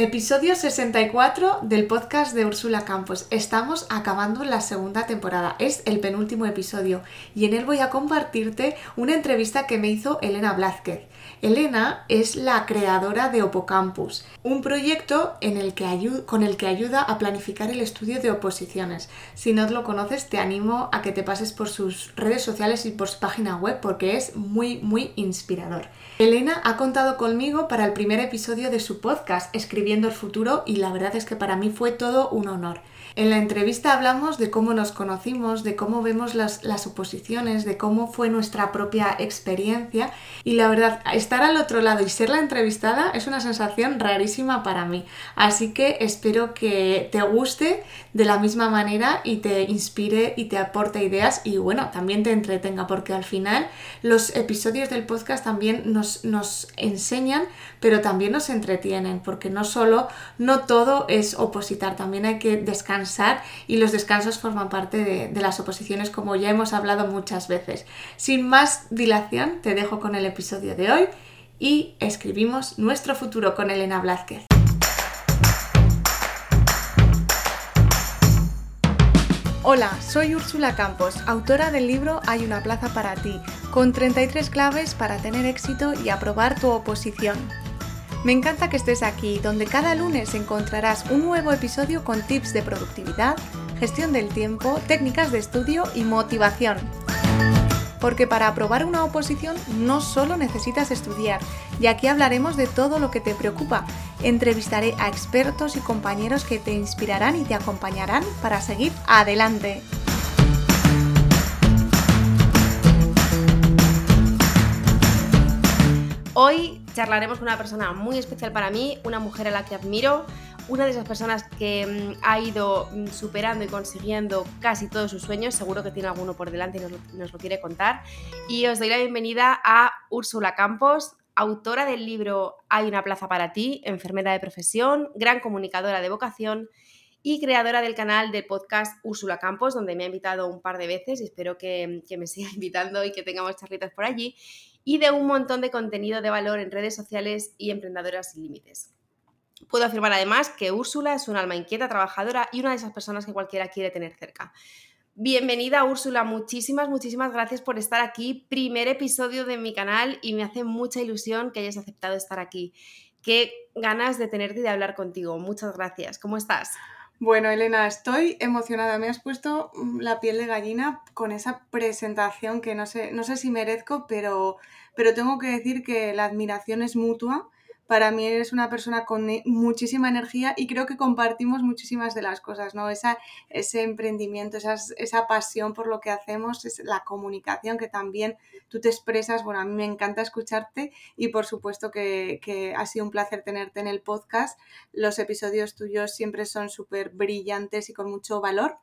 Episodio 64 del podcast de Úrsula Campos. Estamos acabando la segunda temporada. Es el penúltimo episodio y en él voy a compartirte una entrevista que me hizo Elena Blázquez. Elena es la creadora de Opocampus, un proyecto en el que con el que ayuda a planificar el estudio de oposiciones. Si no lo conoces, te animo a que te pases por sus redes sociales y por su página web porque es muy, muy inspirador. Elena ha contado conmigo para el primer episodio de su podcast, Escribiendo el Futuro, y la verdad es que para mí fue todo un honor. En la entrevista hablamos de cómo nos conocimos, de cómo vemos las, las, oposiciones, de cómo fue nuestra propia experiencia y la verdad, estar al otro lado y ser la entrevistada es una sensación rarísima para mí. Así que espero que te guste de la misma manera y te inspire y te aporte ideas y bueno, también te entretenga porque al final los episodios del podcast también nos, nos enseñan pero también nos entretienen porque no solo, no todo es opositar, también hay que descansar y los descansos forman parte de, de las oposiciones como ya hemos hablado muchas veces. Sin más dilación, te dejo con el episodio de hoy y escribimos nuestro futuro con Elena Blázquez. Hola, soy Úrsula Campos, autora del libro Hay una plaza para ti, con 33 claves para tener éxito y aprobar tu oposición. Me encanta que estés aquí, donde cada lunes encontrarás un nuevo episodio con tips de productividad, gestión del tiempo, técnicas de estudio y motivación. Porque para aprobar una oposición no solo necesitas estudiar, y aquí hablaremos de todo lo que te preocupa. Entrevistaré a expertos y compañeros que te inspirarán y te acompañarán para seguir adelante. Hoy charlaremos con una persona muy especial para mí, una mujer a la que admiro, una de esas personas que mm, ha ido mm, superando y consiguiendo casi todos sus sueños, seguro que tiene alguno por delante y nos lo, nos lo quiere contar. Y os doy la bienvenida a Úrsula Campos, autora del libro Hay una plaza para ti, enfermera de profesión, gran comunicadora de vocación y creadora del canal de podcast Úrsula Campos, donde me ha invitado un par de veces y espero que, que me siga invitando y que tengamos charlitas por allí y de un montón de contenido de valor en redes sociales y emprendedoras sin límites. Puedo afirmar además que Úrsula es un alma inquieta, trabajadora y una de esas personas que cualquiera quiere tener cerca. Bienvenida Úrsula, muchísimas, muchísimas gracias por estar aquí. Primer episodio de mi canal y me hace mucha ilusión que hayas aceptado estar aquí. Qué ganas de tenerte y de hablar contigo. Muchas gracias. ¿Cómo estás? Bueno, Elena, estoy emocionada. Me has puesto mm, la piel de gallina con esa presentación que no sé, no sé si merezco, pero pero tengo que decir que la admiración es mutua. Para mí eres una persona con e, muchísima energía y creo que compartimos muchísimas de las cosas, ¿no? Esa, ese emprendimiento, esa pasión por lo que hacemos, es la comunicación que también tú te expresas. Bueno, a mí me encanta escucharte y por supuesto que, ha sido un placer tenerte en el podcast. Los episodios tuyos siempre son súper brillantes y con mucho valor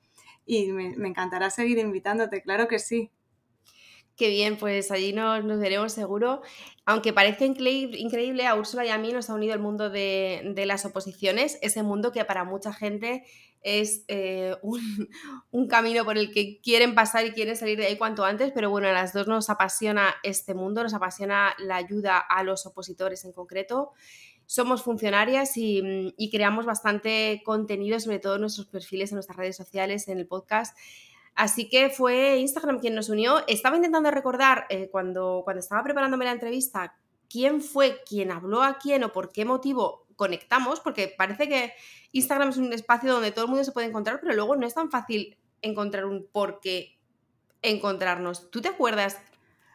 y me encantará seguir invitándote, claro que sí. Qué bien, pues allí nos, nos veremos seguro. Aunque parece increíble, a Úrsula y a mí nos ha unido el mundo de, las oposiciones, ese mundo que para mucha gente es eh, un, camino por el que quieren pasar y quieren salir de ahí cuanto antes, pero bueno, a las dos nos apasiona este mundo, nos apasiona la ayuda a los opositores en concreto. Somos funcionarias y, y creamos bastante contenido, sobre todo en nuestros perfiles, en nuestras redes sociales, en el podcast Así que fue Instagram quien nos unió. Estaba intentando recordar eh, cuando, cuando estaba preparándome la entrevista quién fue quien habló a quién o por qué motivo conectamos, porque parece que Instagram es un espacio donde todo el mundo se puede encontrar, pero luego no es tan fácil encontrar un por qué encontrarnos. ¿Tú te acuerdas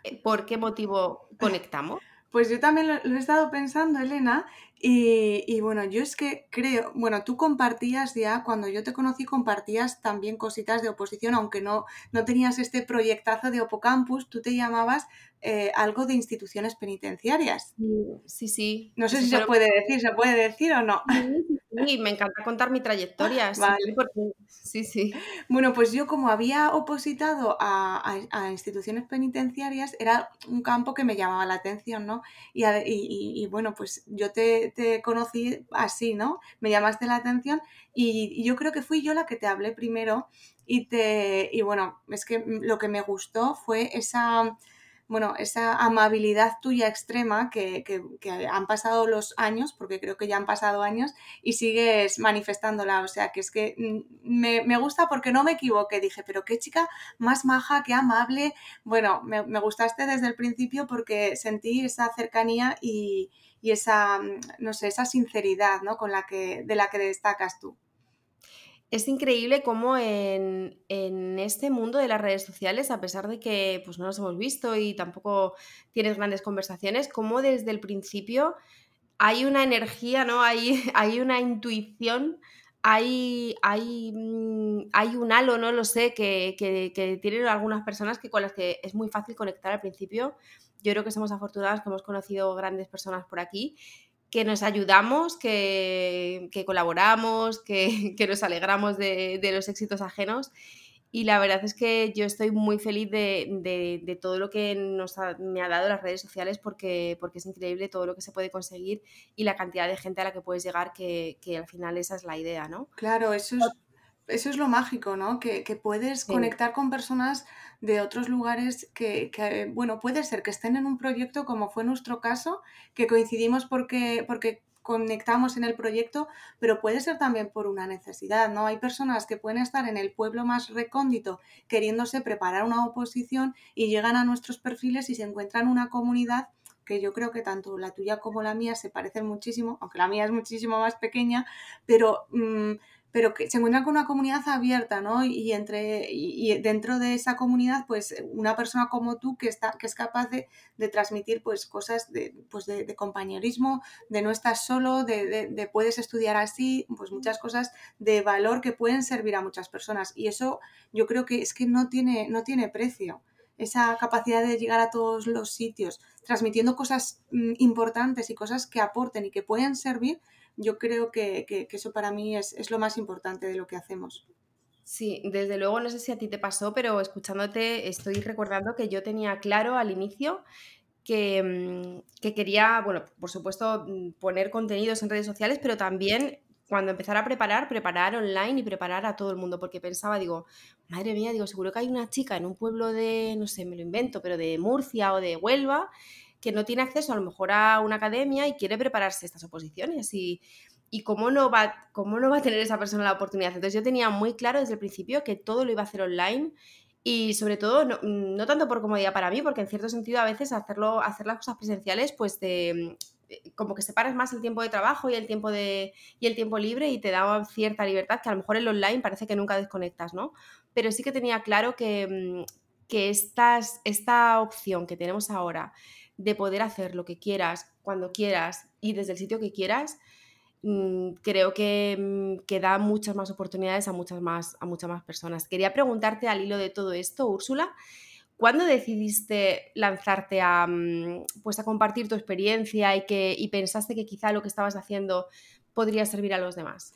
eh, por qué motivo conectamos? Pues yo también lo, lo he estado pensando, Elena, y, y, bueno, yo es que creo, bueno, tú compartías ya, cuando yo te conocí, compartías también cositas de oposición, aunque no, no tenías este proyectazo de Opocampus, tú te llamabas eh, algo de instituciones penitenciarias. Sí, sí. No sé si se puede decir, ¿se puede decir o no? Sí, me encanta contar mi trayectoria. Vale. Porque... Sí, sí. Bueno, pues yo como había opositado a, a, a, instituciones penitenciarias, era un campo que me llamaba la atención, ¿no? Y, y, y bueno, pues yo te, te, conocí así, ¿no? Me llamaste la atención y, yo creo que fui yo la que te hablé primero y te... Y bueno, es que lo que me gustó fue esa bueno, esa amabilidad tuya extrema que, han pasado los años, porque creo que ya han pasado años, y sigues manifestándola. O sea, que es que mm, me, gusta porque no me equivoqué. Dije, pero qué chica más maja, qué amable. Bueno, me, gustaste desde el principio porque sentí esa cercanía y, y esa, mm, no sé, esa sinceridad, ¿no? Con la que, de la que destacas tú es increíble cómo en, este mundo de las redes sociales, a pesar de que pues, no nos hemos visto y tampoco tienes grandes conversaciones, cómo desde el principio hay una energía, ¿no? Hay, hay una intuición, hay, hay, mm, hay, un halo, no lo sé, que, que, tienen algunas personas que con las que es muy fácil conectar al principio. Yo creo que somos afortunadas que hemos conocido grandes personas por aquí que nos ayudamos, que, colaboramos, que, nos alegramos de, los éxitos ajenos. Y la verdad es que yo estoy muy feliz de, todo lo que nos me ha dado las redes sociales porque, porque es increíble todo lo que se puede conseguir y la cantidad de gente a la que puedes llegar, que, al final esa es la idea, ¿no? Claro, eso es, eso es lo mágico, ¿no? Que, puedes conectar con personas de otros lugares que, bueno, puede ser que estén en un proyecto como fue nuestro caso, que coincidimos porque, porque conectamos en el proyecto, pero puede ser también por una necesidad, ¿no? Hay personas que pueden estar en el pueblo más recóndito queriéndose preparar una oposición y llegan a nuestros perfiles y se encuentran una comunidad que yo creo que tanto la tuya como la mía se parecen muchísimo, aunque la mía es muchísimo más pequeña, pero mm, pero que se encuentran con una comunidad abierta, ¿no? Y, entre, y, dentro de esa comunidad, pues una persona como tú que, está, que es capaz de, transmitir pues cosas de, pues de, compañerismo, de no estás solo, de, puedes estudiar así, pues muchas cosas de valor que pueden servir a muchas personas. Y eso yo creo que es que no tiene, no tiene precio. Esa capacidad de llegar a todos los sitios, transmitiendo cosas mm, importantes y cosas que aporten y que pueden servir, yo creo que, eso para mí es, lo más importante de lo que hacemos. Sí, desde luego, no sé si a ti te pasó, pero escuchándote estoy recordando que yo tenía claro al inicio que, mm, que, quería, bueno, por supuesto, mm, poner contenidos en redes sociales, pero también cuando empezar a preparar, preparar online y preparar a todo el mundo, porque pensaba, digo, madre mía, digo, seguro que hay una chica en un pueblo de, no sé, me lo invento, pero de Murcia o de Huelva, que no tiene acceso a lo mejor a una academia y quiere prepararse estas oposiciones y, y cómo, no va, cómo no va a tener esa persona la oportunidad. Entonces yo tenía muy claro desde el principio que todo lo iba a hacer online y sobre todo no, tanto por comodidad para mí, porque en cierto sentido a veces hacerlo, hacer las cosas presenciales pues de, como que separas más el tiempo de trabajo y el tiempo de y el tiempo libre y te da cierta libertad que a lo mejor el online parece que nunca desconectas, ¿no? Pero sí que tenía claro que, mm, que esta opción que tenemos ahora de poder hacer lo que quieras, cuando quieras y desde el sitio que quieras, mm, creo que, mm, que, da muchas más oportunidades a muchas más, a muchas más personas. Quería preguntarte al hilo de todo esto, Úrsula, ¿cuándo decidiste lanzarte a, mm, pues a compartir tu experiencia y, que, y pensaste que quizá lo que estabas haciendo podría servir a los demás?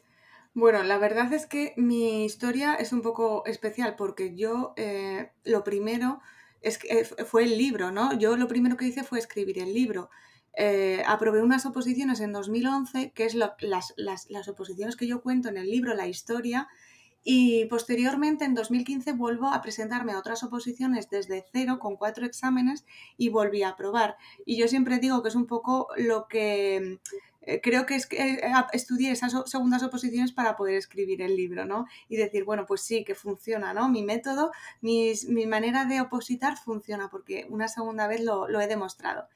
Bueno, la verdad es que mi historia es un poco especial porque yo eh, lo primero es que eh, fue el libro, ¿no? Yo lo primero que hice fue escribir el libro. Eh, aprobé unas oposiciones en 2011, que es las, las, oposiciones que yo cuento en el libro, la historia, y posteriormente en 2015 vuelvo a presentarme a otras oposiciones desde cero con cuatro exámenes y volví a aprobar. Y yo siempre digo que es un poco lo que eh, creo que es que eh, estudié esas segundas oposiciones para poder escribir el libro, ¿no? Y decir, bueno, pues sí, que funciona, ¿no? Mi método, mi, manera de opositar funciona porque una segunda vez lo, he demostrado.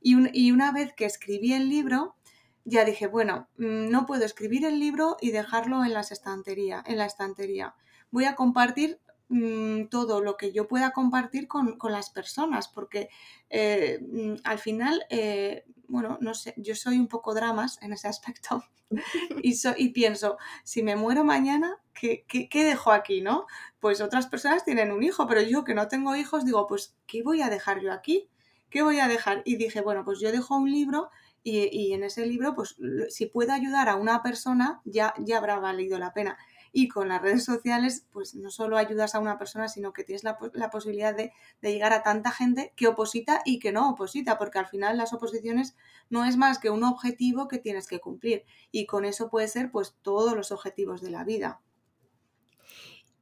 Y, y, una vez que escribí el libro, ya dije, bueno, mm, no puedo escribir el libro y dejarlo en, las estantería, en la estantería. Voy a compartir mm, todo lo que yo pueda compartir con, las personas, porque eh, mm, al final bueno, no sé, yo soy un poco dramas en ese aspecto y, y pienso, si me muero mañana, ¿qué, ¿qué, dejo aquí, no? Pues otras personas tienen un hijo, pero yo que no tengo hijos, digo, pues, ¿qué voy a dejar yo aquí? ¿Qué voy a dejar? Y dije, bueno, pues yo dejo un libro y, y en ese libro, pues si puedo ayudar a una persona, ya, ya habrá valido la pena. Y con las redes sociales, pues no solo ayudas a una persona, sino que tienes la, posibilidad de, llegar a tanta gente que oposita y que no oposita, porque al final las oposiciones no es más que un objetivo que tienes que cumplir. Y con eso puede ser pues todos los objetivos de la vida.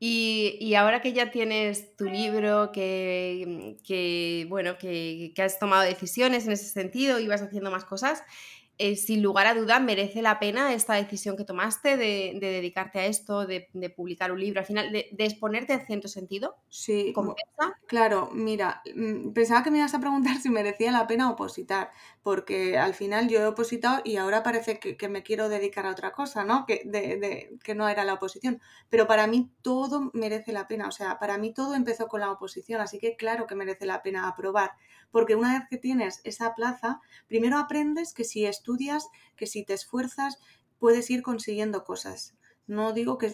Y, ahora que ya tienes tu libro, que, bueno, que, que, has tomado decisiones en ese sentido y vas haciendo más cosas, eh, sin lugar a duda merece la pena esta decisión que tomaste de, dedicarte a esto, de, publicar un libro, al final, de, exponerte en cierto sentido. Sí, claro, mira, mm, pensaba que me ibas a preguntar si merecía la pena opositar, porque al final yo he opositado y ahora parece que, me quiero dedicar a otra cosa, ¿no? Que, de, que no era la oposición. Pero para mí todo merece la pena, o sea, para mí todo empezó con la oposición, así que claro que merece la pena aprobar, porque una vez que tienes esa plaza, primero aprendes que si estudias que si te esfuerzas, puedes ir consiguiendo cosas. No digo que,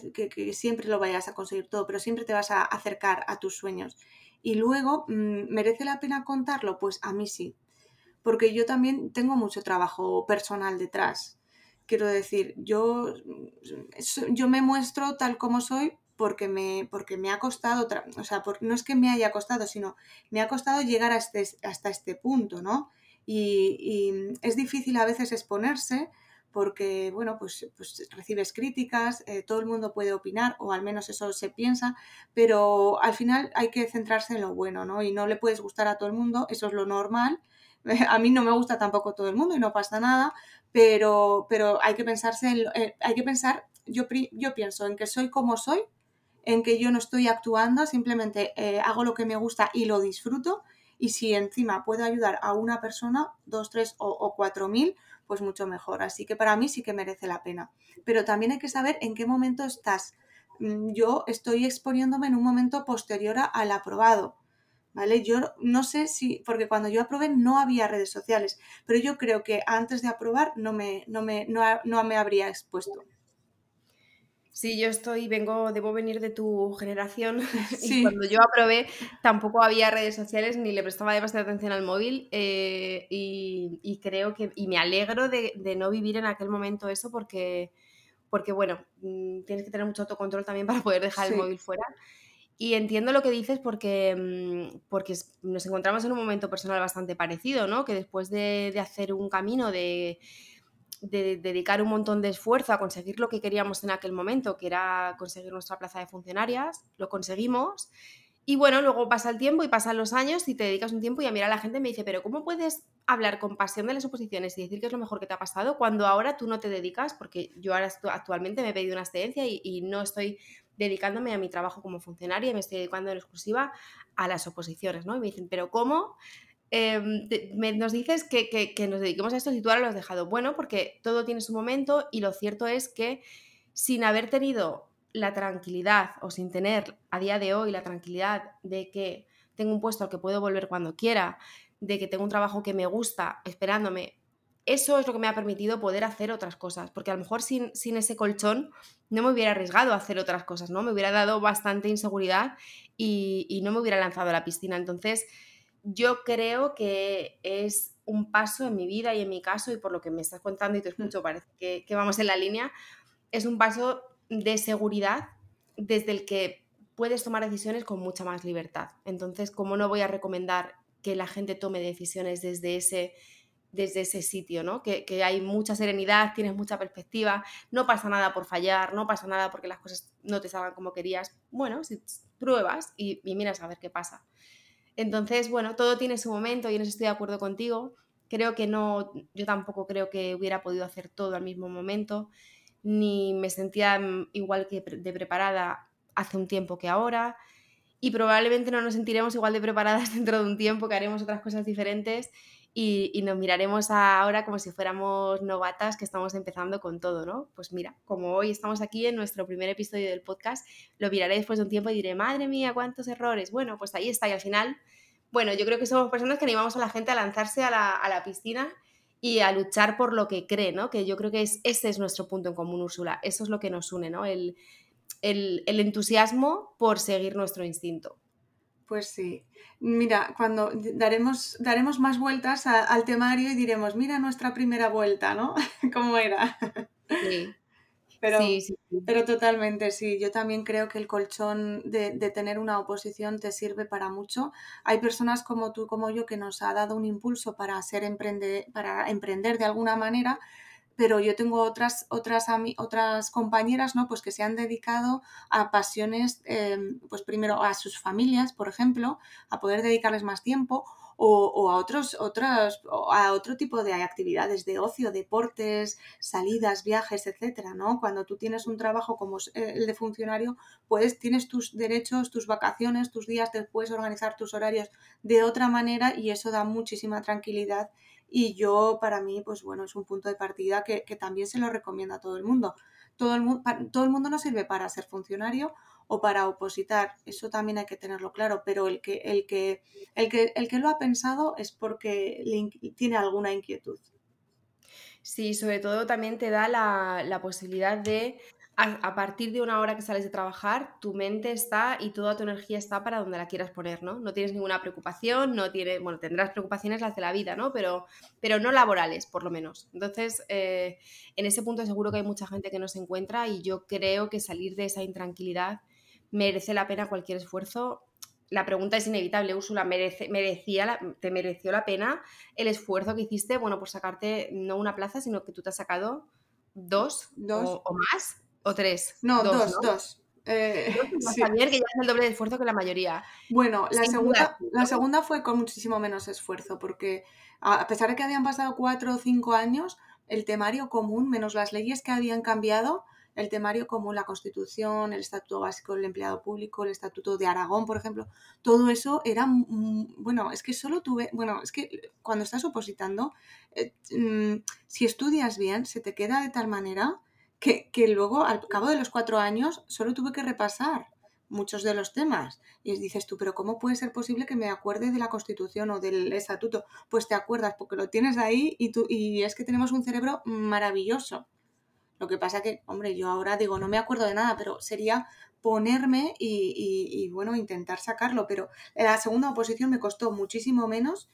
siempre lo vayas a conseguir todo, pero siempre te vas a acercar a tus sueños. Y luego, mm, ¿merece la pena contarlo? Pues a mí sí, porque yo también tengo mucho trabajo personal detrás. Quiero decir, yo, yo me muestro tal como soy porque me, porque me ha costado, o sea, no es que me haya costado, sino me ha costado llegar a este, hasta este punto, ¿no? y, es difícil a veces exponerse porque, bueno, pues, pues recibes críticas, eh, todo el mundo puede opinar, o al menos eso se piensa, pero al final hay que centrarse en lo bueno, ¿no? Y no le puedes gustar a todo el mundo, eso es lo normal. A mí no me gusta tampoco todo el mundo y no pasa nada, pero, pero hay que pensarse en, eh, hay que pensar, yo, yo pienso en que soy como soy, en que yo no estoy actuando, simplemente eh, hago lo que me gusta y lo disfruto y si encima puedo ayudar a una persona, dos, tres o, cuatro mil, pues mucho mejor. Así que para mí sí que merece la pena. Pero también hay que saber en qué momento estás. Mm, yo estoy exponiéndome en un momento posterior al aprobado. ¿Vale? Yo no sé si, porque cuando yo aprobé no había redes sociales, pero yo creo que antes de aprobar no me, no me, no me habría expuesto. Sí, yo estoy, vengo, debo venir de tu generación y cuando yo aprobé tampoco había redes sociales ni le prestaba demasiada atención al móvil eh, y, creo que, y me alegro de, no vivir en aquel momento eso porque, porque bueno, mm, tienes que tener mucho autocontrol también para poder dejar el móvil fuera. Y entiendo lo que dices porque, mm, porque nos encontramos en un momento personal bastante parecido, ¿no? Que después de hacer un camino de de dedicar un montón de esfuerzo a conseguir lo que queríamos en aquel momento, que era conseguir nuestra plaza de funcionarias, lo conseguimos. Y bueno, luego pasa el tiempo y pasan los años y te dedicas un tiempo y a mirar a la gente me dice, pero ¿cómo puedes hablar con pasión de las oposiciones y decir que es lo mejor que te ha pasado cuando ahora tú no te dedicas? Porque yo ahora actualmente me he pedido una excedencia y, no estoy dedicándome a mi trabajo como funcionaria me estoy dedicando en exclusiva a las oposiciones, ¿no? Y me dicen, pero ¿cómo? Em, nos dices que, nos dediquemos a esto y tú ahora lo has dejado. Bueno, porque todo tiene su momento y lo cierto es que sin haber tenido la tranquilidad o sin tener a día de hoy la tranquilidad de que tengo un puesto al que puedo volver cuando quiera, de que tengo un trabajo que me gusta esperándome, eso es lo que me ha permitido poder hacer otras cosas, porque a lo mejor sin, sin ese colchón no me hubiera arriesgado a hacer otras cosas, ¿no? Me hubiera dado bastante inseguridad y, y no me hubiera lanzado a la piscina. Entonces, yo creo que es un paso en mi vida y en mi caso, y por lo que me estás contando y te escucho, parece que, vamos en la línea, es un paso de seguridad desde el que puedes tomar decisiones con mucha más libertad. Entonces, ¿cómo no voy a recomendar que la gente tome decisiones desde ese, desde ese sitio, ¿no? Que, hay mucha serenidad, tienes mucha perspectiva, no pasa nada por fallar, no pasa nada porque las cosas no te salgan como querías. Bueno, si pruebas y, y miras a ver qué pasa. Entonces, bueno, todo tiene su momento y en eso estoy de acuerdo contigo. Creo que no, yo tampoco creo que hubiera podido hacer todo al mismo momento, ni me sentía igual que de preparada hace un tiempo que ahora, y probablemente no nos sentiremos igual de preparadas dentro de un tiempo, que haremos otras cosas diferentes y, nos miraremos ahora como si fuéramos novatas que estamos empezando con todo, ¿no? Pues mira, como hoy estamos aquí en nuestro primer episodio del podcast, lo miraré después de un tiempo y diré, madre mía, cuántos errores. Bueno, pues ahí está y al final, bueno, yo creo que somos personas que animamos a la gente a lanzarse a la, piscina y a luchar por lo que cree, ¿no? Que yo creo que es, ese es nuestro punto en común, Úrsula. Eso es lo que nos une, ¿no? el entusiasmo por seguir nuestro instinto. Pues sí. Mira, cuando daremos, daremos más vueltas al temario y diremos, mira nuestra primera vuelta, ¿no? ¿Cómo era? Sí. Pero, pero totalmente, sí. Yo también creo que el colchón de, tener una oposición te sirve para mucho. Hay personas como tú, como yo, que nos ha dado un impulso para, ser emprende, para emprender de alguna manera, pero yo tengo otras, otras, otras compañeras, ¿no? Pues que se han dedicado a pasiones, em, pues primero a sus familias, por ejemplo, a poder dedicarles más tiempo o, a otros, otras, a otro tipo de actividades de ocio, deportes, salidas, viajes, etcétera, ¿no? Cuando tú tienes un trabajo como el de funcionario, pues tienes tus derechos, tus vacaciones, tus días, te puedes organizar tus horarios de otra manera y eso da muchísima tranquilidad y yo para mí, pues bueno, es un punto de partida que, que también se lo recomiendo a todo el mundo. Todo el, todo el mundo no sirve para ser funcionario o para opositar, eso también hay que tenerlo claro, pero el que, el que, el que, el que lo ha pensado es porque tiene alguna inquietud. Sí, sobre todo también te da la, la posibilidad de a, partir de una hora que sales de trabajar, tu mente está y toda tu energía está para donde la quieras poner, ¿no? No tienes ninguna preocupación, no tienes, bueno, tendrás preocupaciones las de la vida, ¿no? Pero, pero no laborales, por lo menos. Entonces, eh, en ese punto seguro que hay mucha gente que no se encuentra y yo creo que salir de esa intranquilidad merece la pena cualquier esfuerzo. La pregunta es inevitable, Úrsula, ¿merece, merecía ¿te mereció la pena el esfuerzo que hiciste, bueno, por sacarte no una plaza, sino que tú te has sacado dos, dos. o más? ¿O tres? No, dos, dos. Eh, que ya es el doble de esfuerzo que la mayoría. Bueno, la segunda, la segunda fue con muchísimo menos esfuerzo, porque a pesar de que habían pasado cuatro o cinco años, el temario común, menos las leyes que habían cambiado, el temario común, la Constitución, el Estatuto Básico del Empleado Público, el Estatuto de Aragón, por ejemplo, todo eso era, bueno, es que solo tuve, bueno, es que cuando estás opositando, eh, mm, si estudias bien, se te queda de tal manera que, luego al cabo de los cuatro años solo tuve que repasar muchos de los temas. Y dices tú, pero ¿cómo puede ser posible que me acuerde de la Constitución o del Estatuto? Pues te acuerdas porque lo tienes ahí y, tú, y es que tenemos un cerebro maravilloso. Lo que pasa que, hombre, yo ahora digo, no me acuerdo de nada, pero sería ponerme y, bueno, intentar sacarlo. Pero la segunda oposición me costó muchísimo menos.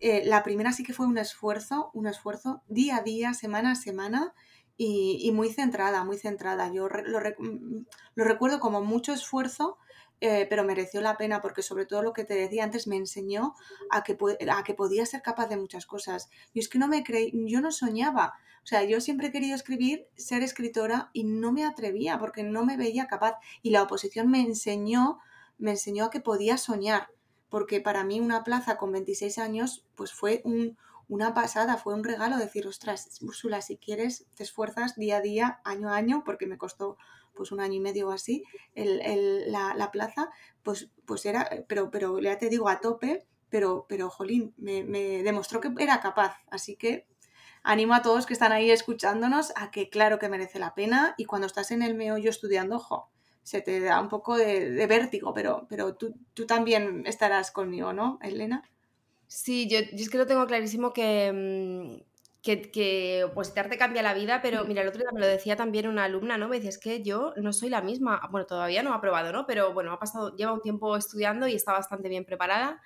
Eh, la primera sí que fue un esfuerzo, un esfuerzo día a día, semana a semana y, muy centrada, muy centrada. Yo lo, mm, lo, recuerdo como mucho esfuerzo, eh, pero mereció la pena porque sobre todo lo que te decía antes me enseñó a que, a que podía ser capaz de muchas cosas. Y es que no me creí, yo no soñaba. O sea, yo siempre he querido escribir, ser escritora y no me atrevía porque no me veía capaz. Y la oposición me enseñó, me enseñó a que podía soñar. Porque para mí una plaza con 26 años pues fue un, una pasada, fue un regalo decir, ostras, Úrsula, si quieres, te esfuerzas día a día, año a año, porque me costó pues un año y medio o así el, la, plaza, pues, pues era, pero, pero ya te digo, a tope, pero, pero jolín, me, demostró que era capaz, así que animo a todos que están ahí escuchándonos a que claro que merece la pena y cuando estás en el meollo estudiando, ojo, se te da un poco de, vértigo, pero, pero tú, tú también estarás conmigo, ¿no, Elena? Sí, yo, es que lo tengo clarísimo que, mm, que, que pues te cambia la vida, pero mira, el otro día me lo decía también una alumna, ¿no? Me dice, es que yo no soy la misma, bueno, todavía no ha probado, ¿no? Pero bueno, ha pasado, lleva un tiempo estudiando y está bastante bien preparada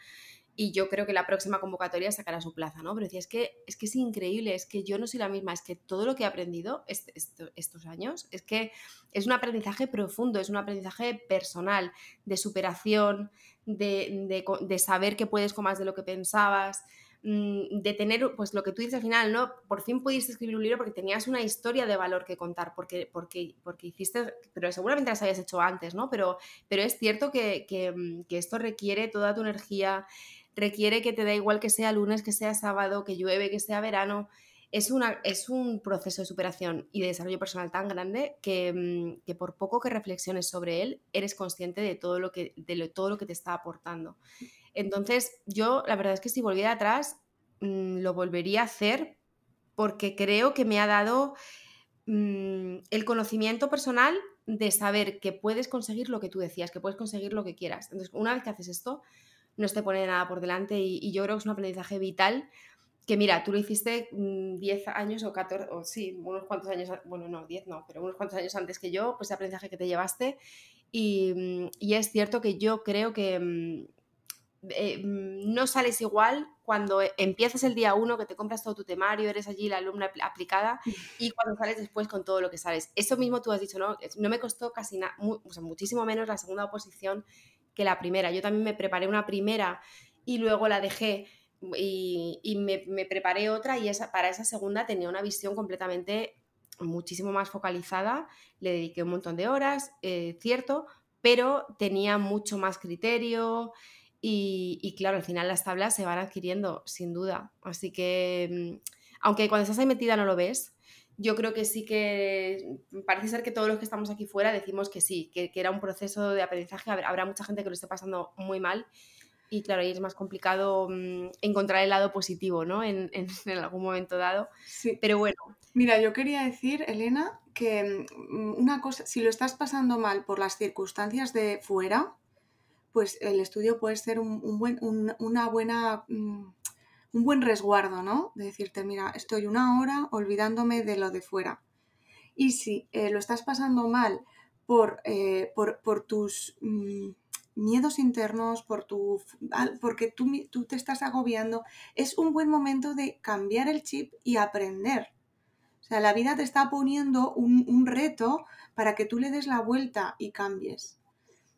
y yo creo que la próxima convocatoria sacará su plaza, ¿no? Pero decía, es que, es que es increíble, es que yo no soy la misma, es que todo lo que he aprendido estos años, es que es un aprendizaje profundo, es un aprendizaje personal, de superación, de, de, saber que puedes con más de lo que pensabas, mm, de tener, pues lo que tú dices al final, ¿no? Por fin pudiste escribir un libro porque tenías una historia de valor que contar, porque, porque, porque hiciste, pero seguramente las habías hecho antes, ¿no? Pero, pero es cierto que, que, mm, que esto requiere toda tu energía, requiere que te da igual que sea lunes, que sea sábado, que llueve, que sea verano. Es, es un proceso de superación y de desarrollo personal tan grande que, mm, que, por poco que reflexiones sobre él, eres consciente de todo lo que, de todo lo que te está aportando. Entonces, yo la verdad es que si volviera atrás, mm, lo volvería a hacer porque creo que me ha dado mm, el conocimiento personal de saber que puedes conseguir lo que tú decías, que puedes conseguir lo que quieras. Entonces, una vez que haces esto, no te pone nada por delante y, yo creo que es un aprendizaje vital que mira, tú lo hiciste 10 mm, años o 14, o sí, unos cuantos años, bueno, no, 10 no, pero unos cuantos años antes que yo, pues ese aprendizaje que te llevaste y, mm, y es cierto que yo creo que mm, eh, no sales igual cuando empiezas el día uno, que te compras todo tu temario, eres allí la alumna aplicada, y cuando sales después con todo lo que sales. Eso mismo tú has dicho, ¿no? No me costó casi nada, o sea, muchísimo menos la segunda oposición que la primera. Yo también me preparé una primera y luego la dejé y, me, preparé otra y esa, para esa segunda tenía una visión completamente muchísimo más focalizada, le dediqué un montón de horas, eh, cierto, pero tenía mucho más criterio y, claro, al final las tablas se van adquiriendo, sin duda. Así que, mm, aunque cuando estás ahí metida no lo ves, yo creo que sí que parece ser que todos los que estamos aquí fuera decimos que sí, que, era un proceso de aprendizaje. Habrá mucha gente que lo esté pasando muy mal y claro, ahí es más complicado mm, encontrar el lado positivo, ¿no? En, algún momento dado. Sí. Pero bueno. Mira, yo quería decir, Elena, que mm, una cosa, si lo estás pasando mal por las circunstancias de fuera, pues el estudio puede ser un, buen, una buena... Mm, un buen resguardo, ¿no? De decirte, mira, estoy una hora olvidándome de lo de fuera. Y si eh, lo estás pasando mal por, eh, por, tus mm, miedos internos, por tu, porque tú, tú, te estás agobiando, es un buen momento de cambiar el chip y aprender. O sea, la vida te está poniendo un, un reto para que tú le des la vuelta y cambies.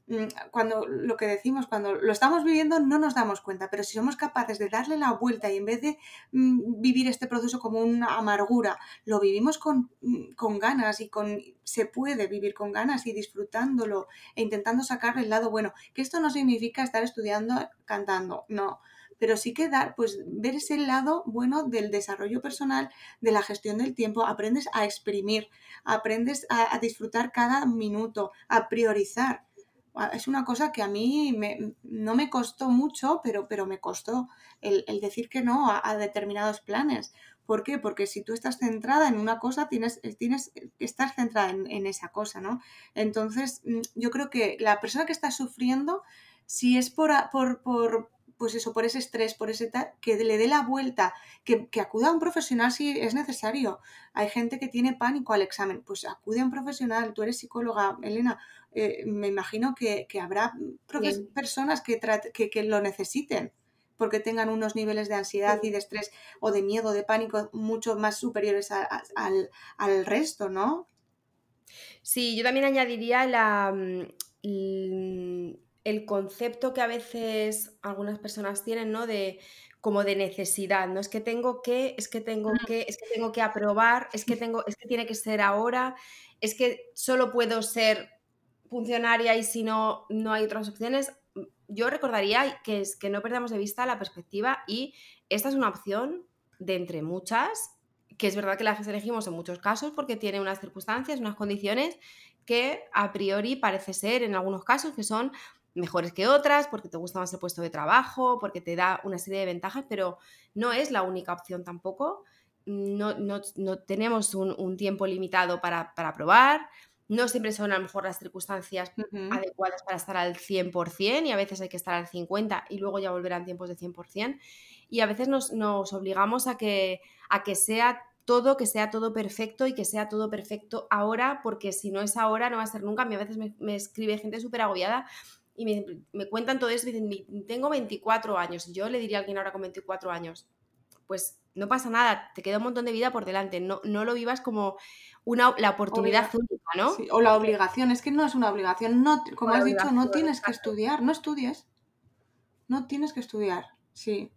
Mm, cuando lo que decimos, cuando lo estamos viviendo no nos damos cuenta, pero si somos capaces de darle la vuelta y en vez de mm, vivir este proceso como una amargura, lo vivimos con, mm, con, ganas y con se puede vivir con ganas y disfrutándolo e intentando sacarle el lado bueno, que esto no significa estar estudiando cantando, no, pero sí que dar, pues ver ese lado bueno del desarrollo personal, de la gestión del tiempo, aprendes a exprimir, aprendes a disfrutar cada minuto, a priorizar es una cosa que a mí no me costó mucho, pero, pero me costó el, decir que no a, determinados planes. ¿Por qué? Porque si tú estás centrada en una cosa, tienes, tienes que estar centrada en, esa cosa, ¿no? Entonces, mm, yo creo que la persona que está sufriendo, si es por, pues eso, por ese estrés, por ese tal, que le dé la vuelta, que, acuda a un profesional si es necesario. Hay gente que tiene pánico al examen, pues acude a un profesional, tú eres psicóloga, Elena, eh, me imagino que, habrá personas que, que, lo necesiten porque tengan unos niveles de ansiedad y de estrés o de miedo, de pánico mucho más superiores al, al, resto, ¿no? Sí, yo también añadiría la, mm, el concepto que a veces algunas personas tienen, ¿no? De como de necesidad, no es que tengo que, es que tengo que, es que tengo que aprobar, es que tengo, es que tiene que ser ahora, es que solo puedo ser funcionaria y si no, no hay otras opciones. Yo recordaría que, es, que no perdamos de vista la perspectiva y esta es una opción de entre muchas, que es verdad que las elegimos en muchos casos porque tiene unas circunstancias, unas condiciones que a priori parece ser en algunos casos que son mejores que otras, porque te gusta más el puesto de trabajo, porque te da una serie de ventajas, pero no es la única opción tampoco. No, tenemos un, tiempo limitado para, probar, no siempre son a lo mejor las circunstancias adecuadas para estar al 100% y a veces hay que estar al 50% y luego ya volverán tiempos de 100%. Y a veces nos, obligamos a que, a que sea todo, que sea todo perfecto y que sea todo perfecto ahora, porque si no es ahora no va a ser nunca. A mí a veces me, me escribe gente súper agobiada y me, cuentan todo esto y dicen, tengo 24 años. Yo le diría a alguien ahora con 24 años, pues no pasa nada, te queda un montón de vida por delante, no, no lo vivas como una, la oportunidad única, ¿no? o la obligación, es que no es una obligación, no, como has dicho, no tienes que estudiar, no estudies, no tienes que estudiar, sí.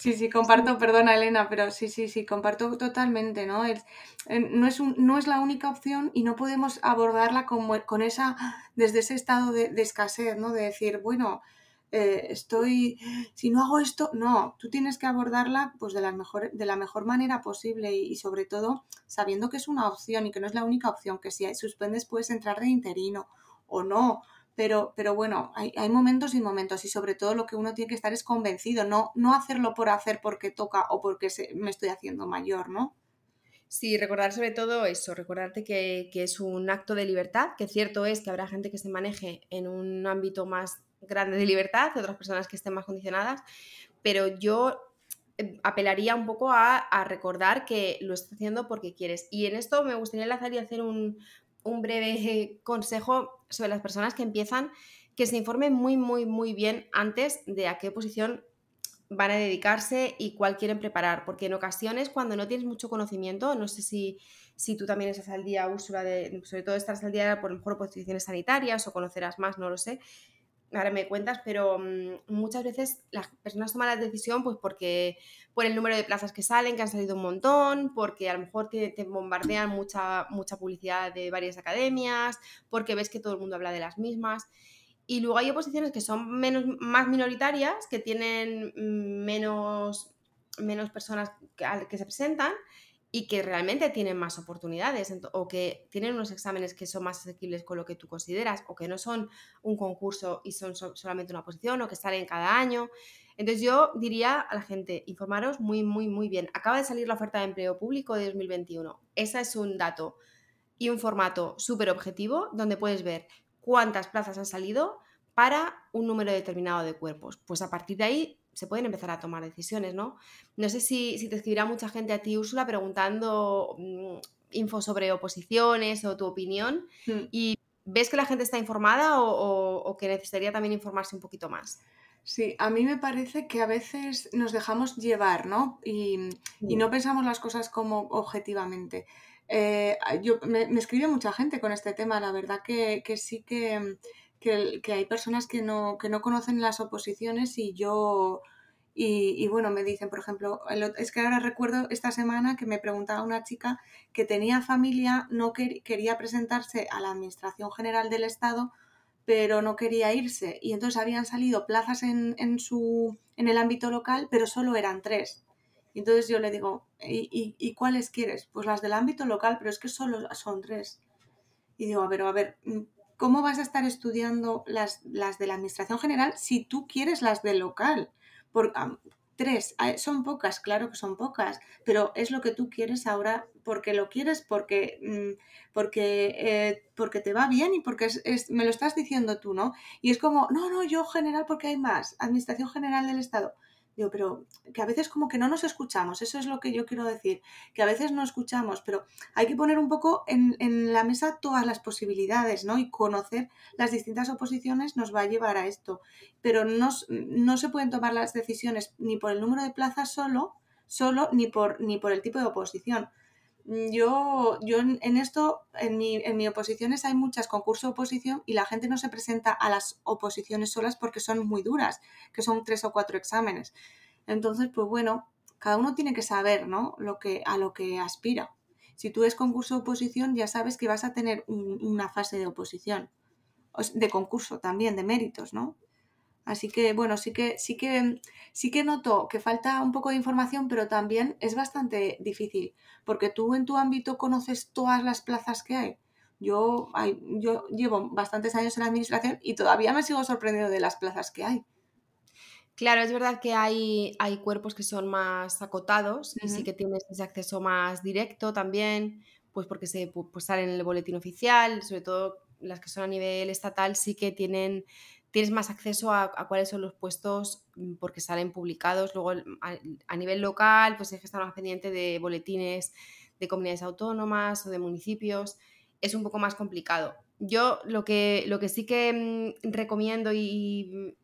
Sí, sí, comparto, perdona Elena, pero sí, sí, sí, comparto totalmente, ¿no? Es, eh, no, es no es la única opción y no podemos abordarla como, con esa, desde ese estado de, escasez, ¿no? De decir, bueno, eh, estoy, si no hago esto, no, tú tienes que abordarla pues de la mejor, de la mejor manera posible y, y, sobre todo sabiendo que es una opción y que no es la única opción, que si suspendes puedes entrar de interino o no, pero, pero bueno, hay, momentos y momentos y sobre todo lo que uno tiene que estar es convencido, no, no hacerlo por hacer porque toca o porque me estoy haciendo mayor, ¿no? Sí, recordar sobre todo eso, recordarte que, es un acto de libertad, que cierto es que habrá gente que se maneje en un ámbito más grande de libertad, otras personas que estén más condicionadas, pero yo eh, apelaría un poco a, a, recordar que lo estás haciendo porque quieres. Y en esto me gustaría enlazar y hacer un, un breve consejo sobre las personas que empiezan, que se informen muy, muy, muy bien antes de a qué posición van a dedicarse y cuál quieren preparar, porque en ocasiones cuando no tienes mucho conocimiento, no sé si, si tú también estás al día, Úrsula, de, sobre todo estás al día por lo mejor posiciones sanitarias o conocerás más, no lo sé, ahora me cuentas, pero mm, muchas veces las personas toman la decisión pues porque por el número de plazas que salen, que han salido un montón, porque a lo mejor te, bombardean mucha, mucha publicidad de varias academias, porque ves que todo el mundo habla de las mismas. Y luego hay oposiciones que son menos, más minoritarias, que tienen mm, menos, menos personas que se presentan y que realmente tienen más oportunidades o que tienen unos exámenes que son más asequibles con lo que tú consideras o que no son un concurso y son solamente una posición o que salen cada año. Entonces yo diría a la gente, informaros muy, muy, muy bien. Acaba de salir la oferta de empleo público de 2021. Ese es un dato y un formato súper objetivo donde puedes ver cuántas plazas han salido para un número determinado de cuerpos. Pues a partir de ahí se pueden empezar a tomar decisiones, ¿no? No sé si, te escribirá mucha gente a ti, Úrsula, preguntando mm, info sobre oposiciones o tu opinión hmm. y ves que la gente está informada o, que necesitaría también informarse un poquito más. Sí, a mí me parece que a veces nos dejamos llevar, ¿no? Y, no pensamos las cosas como objetivamente. Eh, yo, me, escribe mucha gente con este tema, la verdad que, que sí que que, hay personas que no, que no conocen las oposiciones y yo, y, bueno, me dicen, por ejemplo, es que ahora recuerdo esta semana que me preguntaba una chica que tenía familia, no quería presentarse a la Administración General del Estado, pero no quería irse. Y entonces habían salido plazas en, en, su, en el ámbito local, pero solo eran tres. Entonces yo le digo, ¿y, y, cuáles quieres? Pues las del ámbito local, pero es que solo son tres. Y digo, a ver, a ver, ¿cómo vas a estar estudiando las, las de la Administración General si tú quieres las del local? Por, tres, son pocas, claro que son pocas, pero es lo que tú quieres ahora porque lo quieres, porque, mm, porque, eh, porque te va bien y porque es, me lo estás diciendo tú, ¿no? Y es como, no, no, yo general porque hay más, Administración General del Estado. Digo, pero que a veces como que no nos escuchamos, eso es lo que yo quiero decir, que a veces no escuchamos, pero hay que poner un poco en, la mesa todas las posibilidades, ¿no? Y conocer las distintas oposiciones nos va a llevar a esto. Pero no, no se pueden tomar las decisiones ni por el número de plazas solo, solo, ni por, ni por el tipo de oposición. Yo, yo en esto, en mi, en mi oposiciones hay muchas concursos de oposición y la gente no se presenta a las oposiciones solas porque son muy duras, que son tres o cuatro exámenes. Entonces, pues bueno, cada uno tiene que saber, ¿no? Lo que, a lo que aspira. Si tú es concurso oposición, ya sabes que vas a tener una fase de oposición, de concurso también, de méritos, ¿no? Así que, bueno, sí que, sí que, sí que noto que falta un poco de información, pero también es bastante difícil, porque tú en tu ámbito conoces todas las plazas que hay. Yo, yo llevo bastantes años en la administración y todavía me sigo sorprendiendo de las plazas que hay. Claro, es verdad que hay, hay cuerpos que son más acotados y sí que tienes ese acceso más directo también, pues porque se pues salen en el boletín oficial, sobre todo las que son a nivel estatal sí que tienen tienes más acceso a, cuáles son los puestos mm, porque salen publicados. Luego, a, nivel local, pues es que estar más pendiente de boletines de comunidades autónomas o de municipios. Es un poco más complicado. Yo lo que, lo que sí que mm, recomiendo y,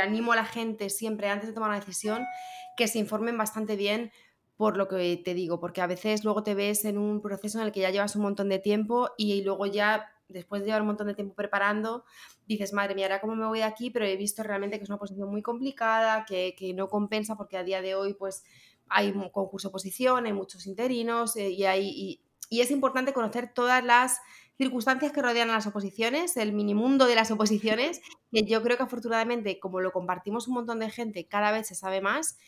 animo a la gente siempre antes de tomar una decisión, que se informen bastante bien por lo que te digo, porque a veces luego te ves en un proceso en el que ya llevas un montón de tiempo y luego ya después de llevar un montón de tiempo preparando, dices, madre mía, ahora cómo me voy de aquí, pero he visto realmente que es una posición muy complicada, que, no compensa porque a día de hoy pues hay un concurso oposición, hay muchos interinos eh, y, hay, y, es importante conocer todas las circunstancias que rodean a las oposiciones, el minimundo de las oposiciones, que yo creo que afortunadamente, como lo compartimos un montón de gente, cada vez se sabe más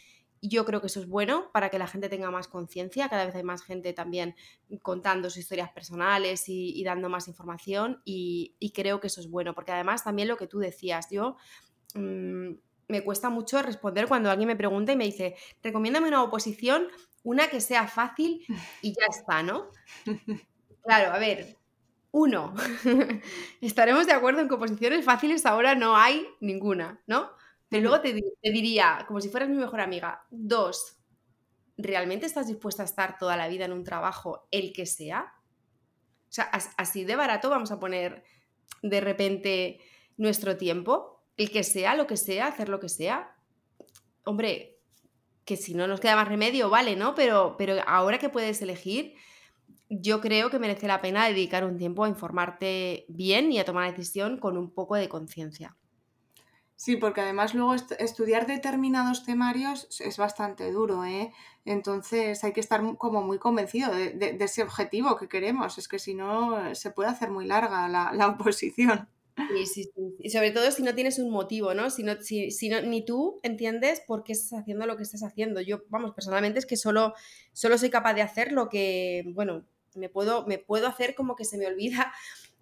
yo creo que eso es bueno para que la gente tenga más conciencia. Cada vez hay más gente también contando sus historias personales y, dando más información y, creo que eso es bueno, porque además también lo que tú decías, yo mm, me cuesta mucho responder cuando alguien me pregunta y me dice, recomiéndame una oposición, una que sea fácil y ya está, ¿no? Claro, a ver, uno, estaremos de acuerdo en que oposiciones fáciles ahora no hay ninguna, ¿no? Pero luego te, diría, como si fueras mi mejor amiga, dos, ¿realmente estás dispuesta a estar toda la vida en un trabajo, el que sea? O sea, así de barato vamos a poner de repente nuestro tiempo, el que sea, lo que sea, hacer lo que sea. Hombre, que si no nos queda más remedio, vale, ¿no? Pero, pero ahora que puedes elegir, yo creo que merece la pena dedicar un tiempo a informarte bien y a tomar decisión con un poco de conciencia. Sí, porque además luego estudiar determinados temarios es bastante duro, ¿eh? Entonces hay que estar como muy convencido de, ese objetivo que queremos. Es que si no, se puede hacer muy larga la, oposición. Sí, sí, sí. Y sobre todo si no tienes un motivo, ¿no? Si, no, si, si no, ni tú entiendes por qué estás haciendo lo que estás haciendo. Yo, vamos, personalmente es que solo, solo soy capaz de hacer lo que, bueno, me puedo, me puedo hacer como que se me olvida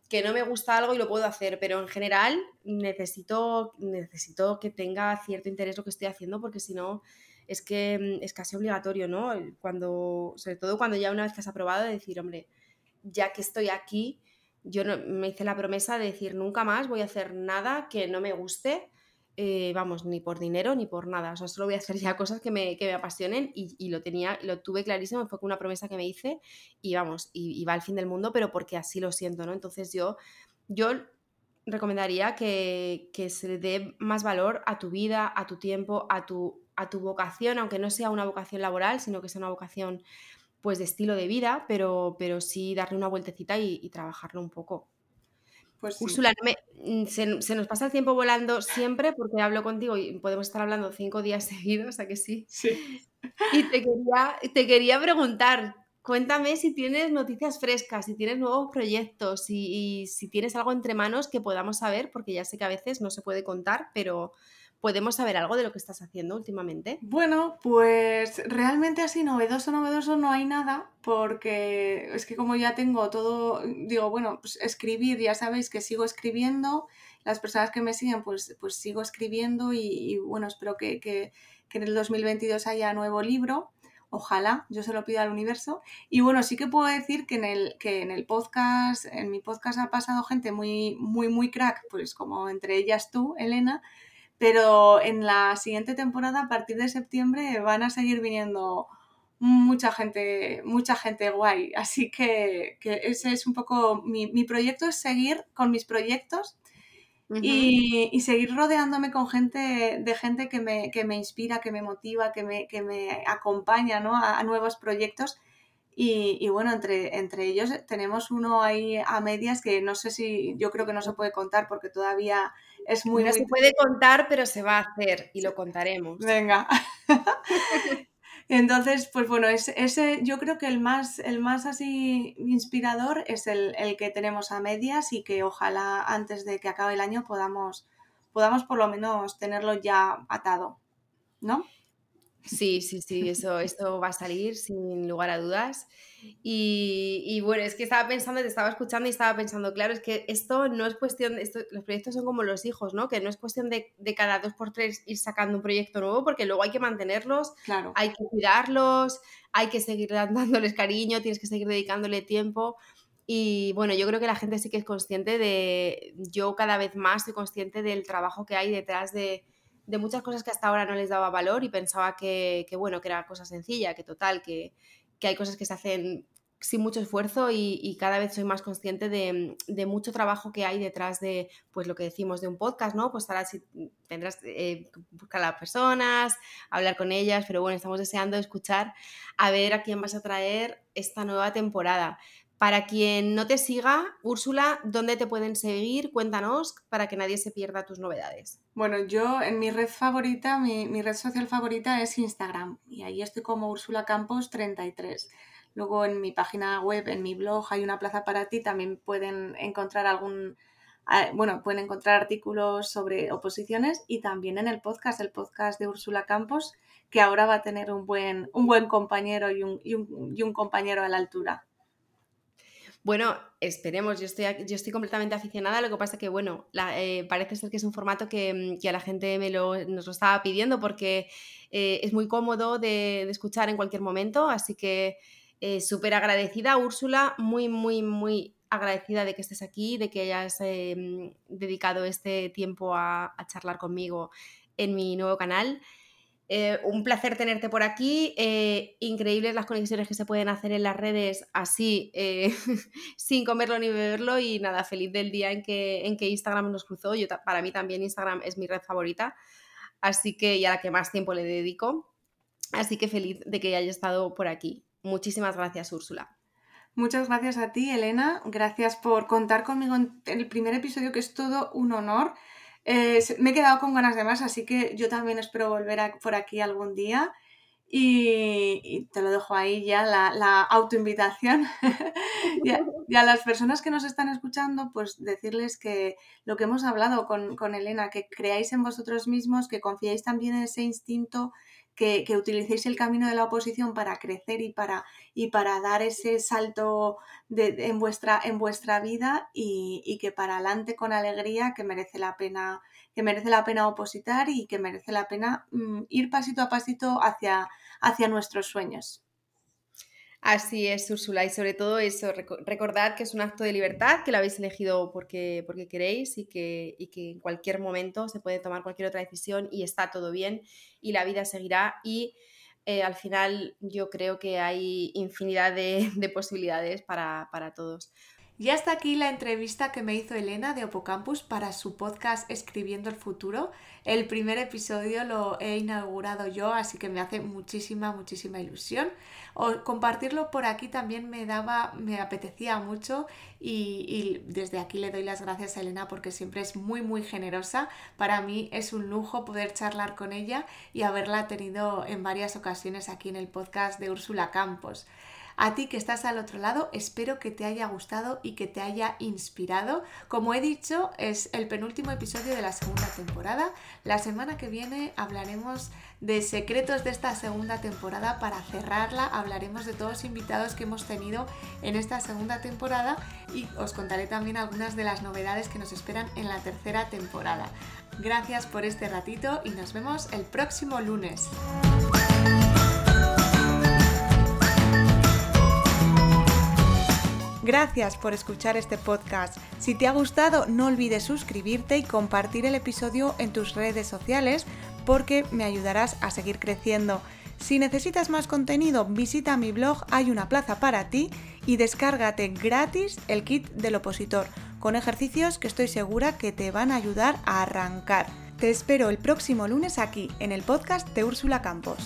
que no me gusta algo y lo puedo hacer, pero en general necesito, necesito que tenga cierto interés lo que estoy haciendo porque si no es que mm, es casi obligatorio, ¿no? Cuando, sobre todo cuando ya una vez que has aprobado, de decir, hombre, ya que estoy aquí, yo no, me hice la promesa de decir, nunca más voy a hacer nada que no me guste eh, vamos, ni por dinero ni por nada. O sea, solo voy a hacer ya cosas que me, que me apasionen y, lo tenía, lo tuve clarísimo, fue una promesa que me hice y vamos, y, va al fin del mundo, pero porque así lo siento, ¿no? Entonces yo, yo recomendaría que, que se le dé más valor a tu vida, a tu tiempo, a tu, a tu vocación, aunque no sea una vocación laboral, sino que sea una vocación pues de estilo de vida, pero, pero sí darle una vueltecita y trabajarlo un poco. Pues Úrsula, mm, se, nos pasa el tiempo volando siempre porque hablo contigo y podemos estar hablando cinco días seguidos, ¿a que sí? Sí. Y te quería, te quería preguntar, cuéntame si tienes noticias frescas, si tienes nuevos proyectos y, y si tienes algo entre manos que podamos saber, porque ya sé que a veces no se puede contar, pero ¿Podemos saber algo de lo que estás haciendo últimamente? Bueno, pues realmente así novedoso, novedoso no hay nada, porque es que como ya tengo todo, digo, bueno, pues escribir, ya sabéis que sigo escribiendo, las personas que me siguen, pues, pues sigo escribiendo y, bueno, espero que, que, en el 2022 haya nuevo libro. Ojalá, yo se lo pido al universo. Y bueno, sí que puedo decir que en el, que en el podcast, en mi podcast ha pasado gente muy, muy, muy crack, pues como entre ellas tú, Elena, pero en la siguiente temporada, a partir de septiembre, van a seguir viniendo mucha gente, mucha gente guay. Así que, ese es un poco mi, proyecto, es seguir con mis proyectos y, seguir rodeándome con gente, de gente que me, que me inspira, que me motiva, que me, que me acompaña ¿no? a, nuevos proyectos. Y, y, bueno, entre, entre ellos tenemos uno ahí a medias que no sé si, yo creo que no se puede contar porque todavía es muy... No se puede contar, pero se va a hacer y lo contaremos. Venga. Entonces, pues bueno, ese, yo creo que el más, el más así inspirador es el, el, que tenemos a medias y que ojalá antes de que acabe el año podamos, podamos por lo menos tenerlo ya atado, ¿no? Sí, sí, sí, eso, esto va a salir sin lugar a dudas. Y, bueno, es que estaba pensando, te estaba escuchando y estaba pensando, claro, es que esto no es cuestión, esto, los proyectos son como los hijos, ¿no? Que no es cuestión de, cada dos por tres ir sacando un proyecto nuevo, porque luego hay que mantenerlos, claro. hay que cuidarlos, hay que seguir dándoles cariño, tienes que seguir dedicándole tiempo. Y bueno, yo creo que la gente sí que es consciente de, yo cada vez más soy consciente del trabajo que hay detrás de de muchas cosas que hasta ahora no les daba valor y pensaba que, bueno, que era cosa sencilla, que total, que, hay cosas que se hacen sin mucho esfuerzo y, cada vez soy más consciente de, mucho trabajo que hay detrás de, pues lo que decimos de un podcast, ¿no? Pues ahora sí tendrás que eh, buscar a las personas, hablar con ellas, pero bueno, estamos deseando escuchar a ver a quién vas a traer esta nueva temporada. Para quien no te siga, Úrsula, ¿dónde te pueden seguir? Cuéntanos para que nadie se pierda tus novedades. Bueno, yo en mi red favorita, mi, red social favorita es Instagram y ahí estoy como Úrsula Campos 33. Luego en mi página web, en mi blog, hay una plaza para ti, también pueden encontrar algún, ah, bueno, pueden encontrar artículos sobre oposiciones y también en el podcast, el podcast de Úrsula Campos, que ahora va a tener un buen, un buen compañero y un, y un compañero a la altura. Bueno, esperemos, yo estoy, yo estoy completamente aficionada, lo que pasa que, bueno, eh, parece ser que es un formato que, mm, a la gente me lo, nos lo estaba pidiendo porque eh, es muy cómodo de, escuchar en cualquier momento, así que eh, súper agradecida, Úrsula, muy, muy, muy agradecida de que estés aquí, de que hayas mm, dedicado este tiempo a charlar conmigo en mi nuevo canal. Eh, un placer tenerte por aquí. Eh, increíbles las conexiones que se pueden hacer en las redes así, eh, sin comerlo ni beberlo. Y nada, feliz del día en que, en que Instagram nos cruzó. Yo, para mí también Instagram es mi red favorita. Así que, y a la que más tiempo le dedico. Así que feliz de que haya estado por aquí. Muchísimas gracias, Úrsula. Muchas gracias a ti, Elena. Gracias por contar conmigo en el primer episodio, que es todo un honor. Eh, me he quedado con ganas de más, así que yo también espero volver por aquí algún día. Y, te lo dejo ahí ya, la, autoinvitación. y, a, las personas que nos están escuchando, pues decirles que lo que hemos hablado con, con Elena, que creáis en vosotros mismos, que confiéis también en ese instinto que, utilicéis el camino de la oposición para crecer y para, y para dar ese salto en, vuestra, en vuestra vida y, que para adelante con alegría, que merece la pena, que merece la pena opositar y que merece la pena mm, ir pasito a pasito hacia, hacia nuestros sueños. Así es, Úrsula, y sobre todo eso, recordad que es un acto de libertad, que lo habéis elegido porque, porque queréis y que, y que en cualquier momento se puede tomar cualquier otra decisión y está todo bien y la vida seguirá y eh, al final yo creo que hay infinidad de, de posibilidades para, para todos. Y hasta aquí la entrevista que me hizo Elena de Opocampus para su podcast Escribiendo el Futuro. El primer episodio lo he inaugurado yo, así que me hace muchísima, muchísima ilusión. O compartirlo por aquí también me daba, me apetecía mucho y, y, desde aquí le doy las gracias a Elena porque siempre es muy, muy generosa. Para mí es un lujo poder charlar con ella y haberla tenido en varias ocasiones aquí en el podcast de Úrsula Campos. A ti que estás al otro lado, espero que te haya gustado y que te haya inspirado. Como he dicho, es el penúltimo episodio de la segunda temporada. La semana que viene hablaremos de secretos de esta segunda temporada. Para cerrarla hablaremos de todos los invitados que hemos tenido en esta segunda temporada y os contaré también algunas de las novedades que nos esperan en la tercera temporada. Gracias por este ratito y nos vemos el próximo lunes. Gracias por escuchar este podcast. Si te ha gustado, no olvides suscribirte y compartir el episodio en tus redes sociales porque me ayudarás a seguir creciendo. Si necesitas más contenido, visita mi blog, hay una plaza para ti y descárgate gratis el kit del opositor, con ejercicios que estoy segura que te van a ayudar a arrancar. Te espero el próximo lunes aquí, en el podcast de Úrsula Campos.